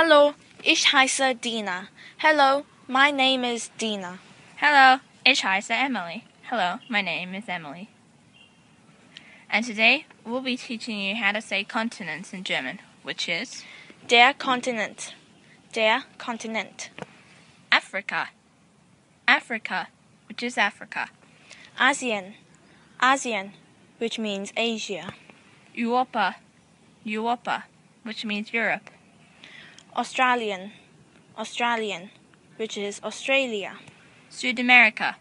Hallo, ich heiße Dina. Hello, my name is Dina. Hello, ich heiße Emily. Hello, my name is Emily. And today we'll be teaching you how to say continents in German, which is Der Kontinent. Der Kontinent. Afrika. Afrika, which is Africa. Asien. Asien, which means Asia. Europa. Europa, which means Europe. Australien. Australien, which is Australia. South America.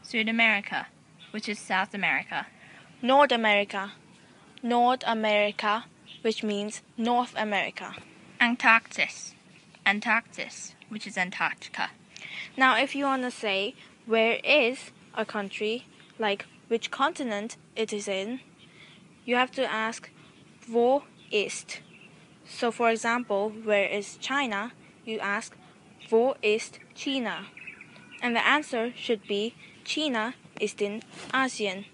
South America, which is South America. North America. North America, which means North America. Antarctic. Antarctic, which is Antarctica. Now, if you want to say where is a country, like which continent it is in, you have to ask wo ist. So, for example, where is China? You ask wo ist China? And the answer should be China ist in Asien.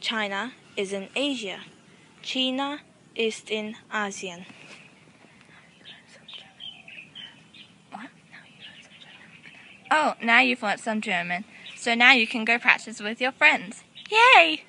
China is in Asia. China ist in Asien. Oh, now you've learnt some German, so now you can go practice with your friends. Yay!